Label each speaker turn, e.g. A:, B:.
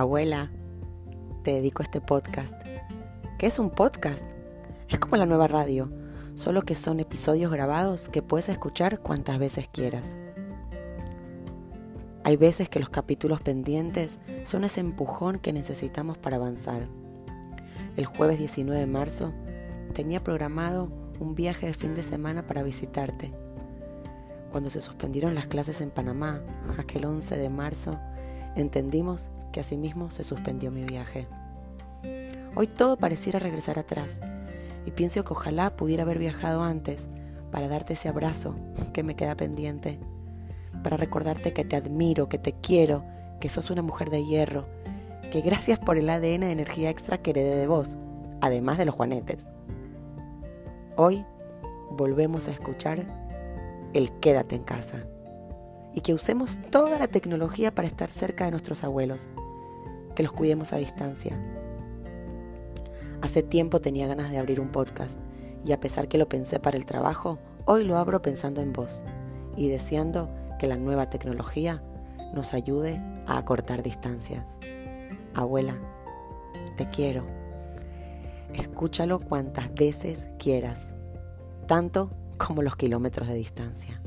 A: Abuela, te dedico a este podcast. ¿Qué es un podcast? Es como la nueva radio, solo que son episodios grabados que puedes escuchar cuantas veces quieras. Hay veces que los capítulos pendientes son ese empujón que necesitamos para avanzar. El jueves 19 de marzo tenía programado un viaje de fin de semana para visitarte. Cuando se suspendieron las clases en Panamá, aquel 11 de marzo, entendimos que asimismo se suspendió mi viaje. Hoy todo pareciera regresar atrás y pienso que ojalá pudiera haber viajado antes para darte ese abrazo que me queda pendiente para recordarte que te admiro, que te quiero, que sos una mujer de hierro, que gracias por el ADN de energía extra que heredé de vos, además de los juanetes. Hoy volvemos a escuchar el quédate en casa y que usemos toda la tecnología para estar cerca de nuestros abuelos, que los cuidemos a distancia. Hace tiempo tenía ganas de abrir un podcast y a pesar que lo pensé para el trabajo, hoy lo abro pensando en vos y deseando que la nueva tecnología nos ayude a acortar distancias. Abuela, te quiero. Escúchalo cuantas veces quieras, tanto como los kilómetros de distancia.